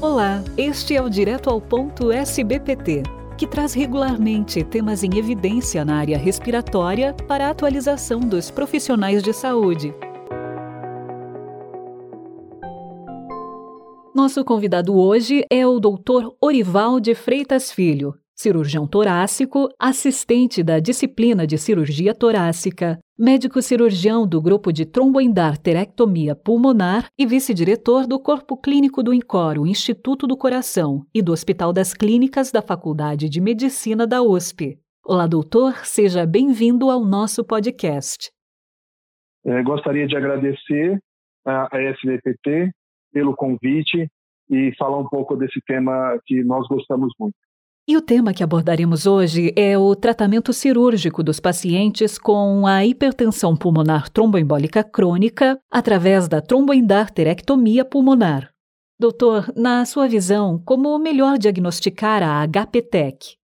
Olá, este é o Direto ao Ponto SBPT, que traz regularmente temas em evidência na área respiratória para a atualização dos profissionais de saúde. Nosso convidado hoje é o Dr. Orival de Freitas Filho, cirurgião torácico, assistente da disciplina de cirurgia torácica, médico cirurgião do grupo de tromboendarterectomia pulmonar e vice-diretor do Corpo Clínico do INCOR, o Instituto do Coração, e do Hospital das Clínicas da Faculdade de Medicina da USP. Olá, doutor, seja bem-vindo ao nosso podcast. É, gostaria de agradecer a SVPT pelo convite e falar um pouco desse tema que nós gostamos muito. E o tema que abordaremos hoje é o tratamento cirúrgico dos pacientes com a hipertensão pulmonar tromboembólica crônica através da tromboendarterectomia pulmonar. Doutor, na sua visão, como melhor diagnosticar a HPTEC?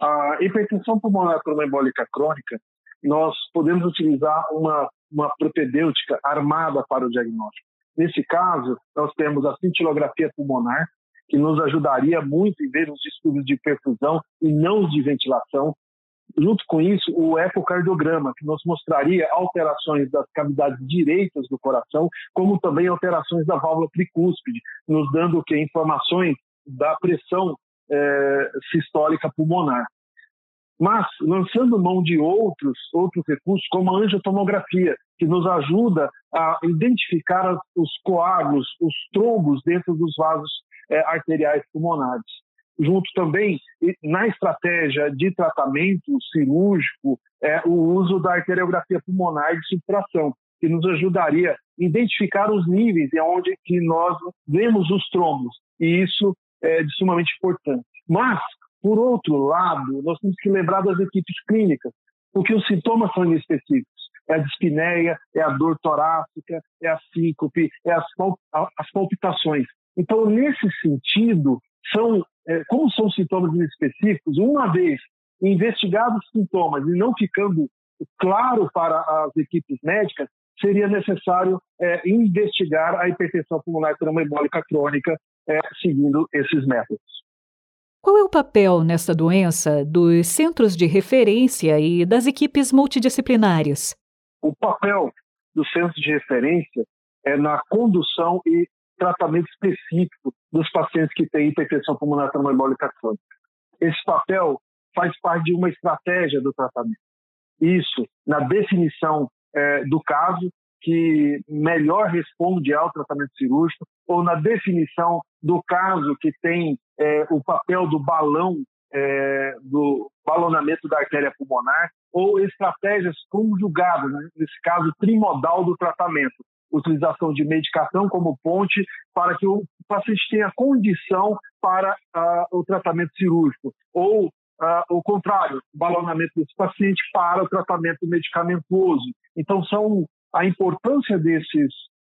A hipertensão pulmonar tromboembólica crônica, nós podemos utilizar uma, uma propedêutica armada para o diagnóstico. Nesse caso, nós temos a cintilografia pulmonar, que nos ajudaria muito em ver os estudos de perfusão e não os de ventilação. Junto com isso, o ecocardiograma, que nos mostraria alterações das cavidades direitas do coração, como também alterações da válvula tricúspide, nos dando que informações da pressão é, sistólica pulmonar. Mas lançando mão de outros outros recursos, como a angiotomografia, que nos ajuda a identificar os coágulos, os trombos dentro dos vasos é, arteriais pulmonares. Junto também, na estratégia de tratamento cirúrgico, é, o uso da arteriografia pulmonar de subtração, que nos ajudaria a identificar os níveis e onde que nós vemos os trombos. E isso é de sumamente importante. Mas, por outro lado, nós temos que lembrar das equipes clínicas, porque os sintomas são inespecíficos. É a dispneia, é a dor torácica, é a síncope, é as palpitações. Então, nesse sentido, são, é, como são sintomas específicos, uma vez investigados os sintomas e não ficando claro para as equipes médicas, seria necessário é, investigar a hipertensão pulmonar tromboembólica crônica é, seguindo esses métodos. Qual é o papel nessa doença dos centros de referência e das equipes multidisciplinares? O papel dos centros de referência é na condução e tratamento específico dos pacientes que têm hipertensão pulmonar tromboembólica crônica. Esse papel faz parte de uma estratégia do tratamento. Isso, na definição é, do caso, que melhor responde ao tratamento cirúrgico, ou na definição do caso que tem é, o papel do balão, é, do balonamento da artéria pulmonar, ou estratégias conjugadas, né? nesse caso trimodal do tratamento, utilização de medicação como ponte para que o paciente tenha condição para uh, o tratamento cirúrgico, ou uh, o contrário, o balonamento desse paciente para o tratamento medicamentoso. Então, são a importância desses,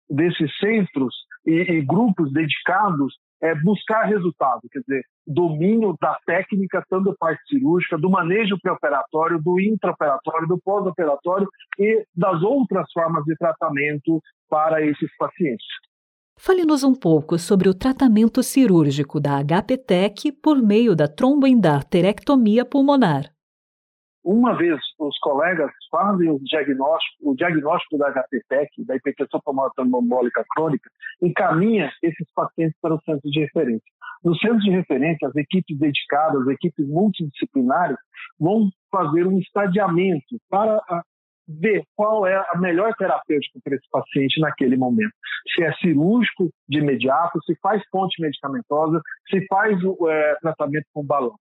desses centros e, e grupos dedicados é buscar resultado, quer dizer, domínio da técnica, tanto parte cirúrgica, do manejo pré-operatório, do intraoperatório, do pós-operatório e das outras formas de tratamento para esses pacientes. Fale-nos um pouco sobre o tratamento cirúrgico da HPTEC por meio da tromboendarterectomia pulmonar. Uma vez os colegas fazem o diagnóstico, o diagnóstico da HPTEC, da hipertensão pulmonar trombólica crônica, encaminha esses pacientes para os centros de referência. Nos centros de referência, as equipes dedicadas, as equipes multidisciplinares, vão fazer um estadiamento para ver qual é a melhor terapêutica para esse paciente naquele momento. Se é cirúrgico de imediato, se faz ponte medicamentosa, se faz o é, tratamento com balão.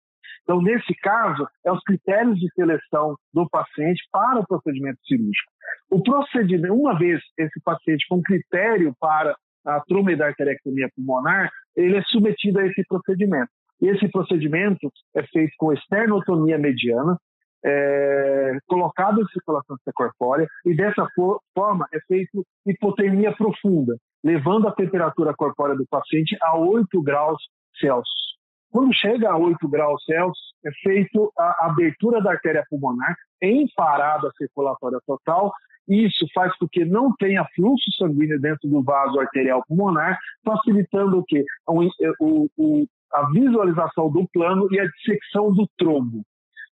Então, nesse caso, é os critérios de seleção do paciente para o procedimento cirúrgico. O procedimento, uma vez esse paciente com critério para a tromedarterectomia pulmonar, ele é submetido a esse procedimento. Esse procedimento é feito com esternotomia mediana, é, colocado em circulação corpórea e dessa for forma é feito hipotermia profunda, levando a temperatura corpórea do paciente a 8 graus Celsius. Quando chega a 8 graus Celsius, é feito a abertura da artéria pulmonar em parada circulatória total. Isso faz com que não tenha fluxo sanguíneo dentro do vaso arterial pulmonar, facilitando o quê? O, o, a visualização do plano e a dissecção do trombo.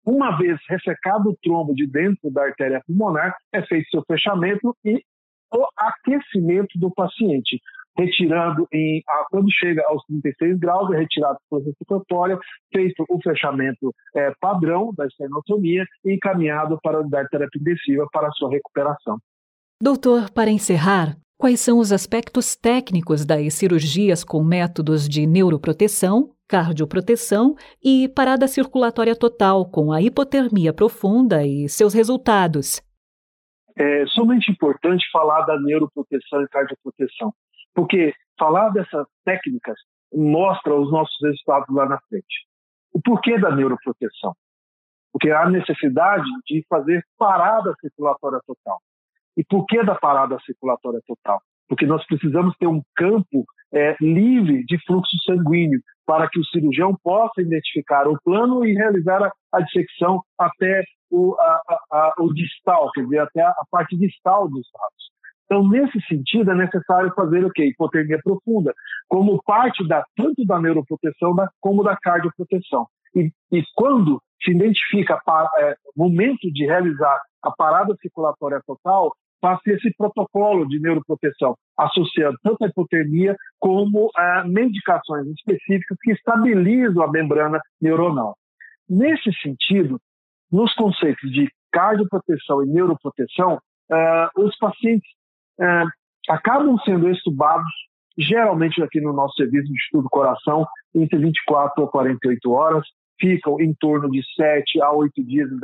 Uma vez ressecado o trombo de dentro da artéria pulmonar, é feito seu fechamento e o aquecimento do paciente retirando em quando chega aos 36 graus, é retirado por respiratória, feito o fechamento é, padrão da esternotomia e encaminhado para a unidade terapia intensiva para sua recuperação. Doutor, para encerrar, quais são os aspectos técnicos das cirurgias com métodos de neuroproteção, cardioproteção e parada circulatória total com a hipotermia profunda e seus resultados? É somente importante falar da neuroproteção e cardioproteção. Porque falar dessas técnicas mostra os nossos resultados lá na frente. O porquê da neuroproteção? Porque há necessidade de fazer parada circulatória total. E por que da parada circulatória total? Porque nós precisamos ter um campo é, livre de fluxo sanguíneo para que o cirurgião possa identificar o plano e realizar a, a dissecção até o, a, a, o distal, quer dizer, até a parte distal dos vasos. Então, nesse sentido, é necessário fazer o quê? Hipotermia profunda, como parte da, tanto da neuroproteção da, como da cardioproteção. E, e quando se identifica é, momento de realizar a parada circulatória total, faz esse protocolo de neuroproteção, associando tanto a hipotermia como é, medicações específicas que estabilizam a membrana neuronal. Nesse sentido, nos conceitos de cardioproteção e neuroproteção, é, os pacientes é, acabam sendo estubados, geralmente aqui no nosso serviço de estudo coração, entre 24 a 48 horas, ficam em torno de 7 a 8 dias em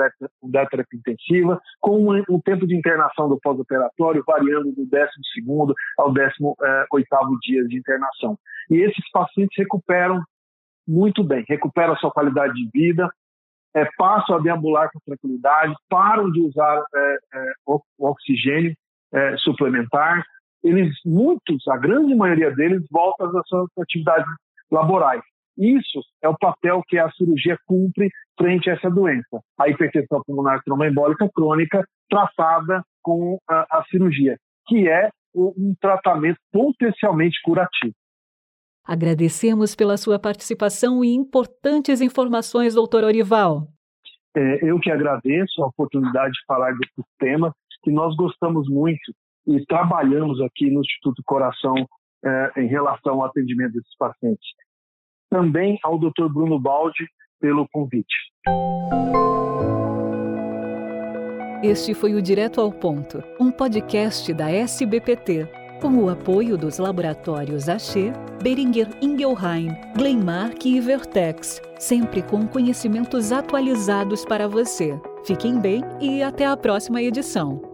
terapia intensiva, com um, tempo de internação do pós-operatório variando do 12 ao 18 é, dia de internação. E esses pacientes recuperam muito bem, recuperam a sua qualidade de vida, é, passam a deambular com tranquilidade, param de usar é, é, o oxigênio, é, suplementar, eles, muitos, a grande maioria deles, voltam às suas atividades laborais. Isso é o papel que a cirurgia cumpre frente a essa doença, a hipertensão pulmonar tromboembólica crônica tratada com a, a cirurgia, que é um tratamento potencialmente curativo. Agradecemos pela sua participação e importantes informações, doutor Orival. É, eu que agradeço a oportunidade de falar desse tema que nós gostamos muito e trabalhamos aqui no Instituto Coração eh, em relação ao atendimento desses pacientes. Também ao Dr. Bruno Baldi pelo convite. Este foi o Direto ao Ponto, um podcast da SBPT, com o apoio dos laboratórios Axê, Beringer Ingelheim, Glenmark e Vertex, sempre com conhecimentos atualizados para você. Fiquem bem e até a próxima edição.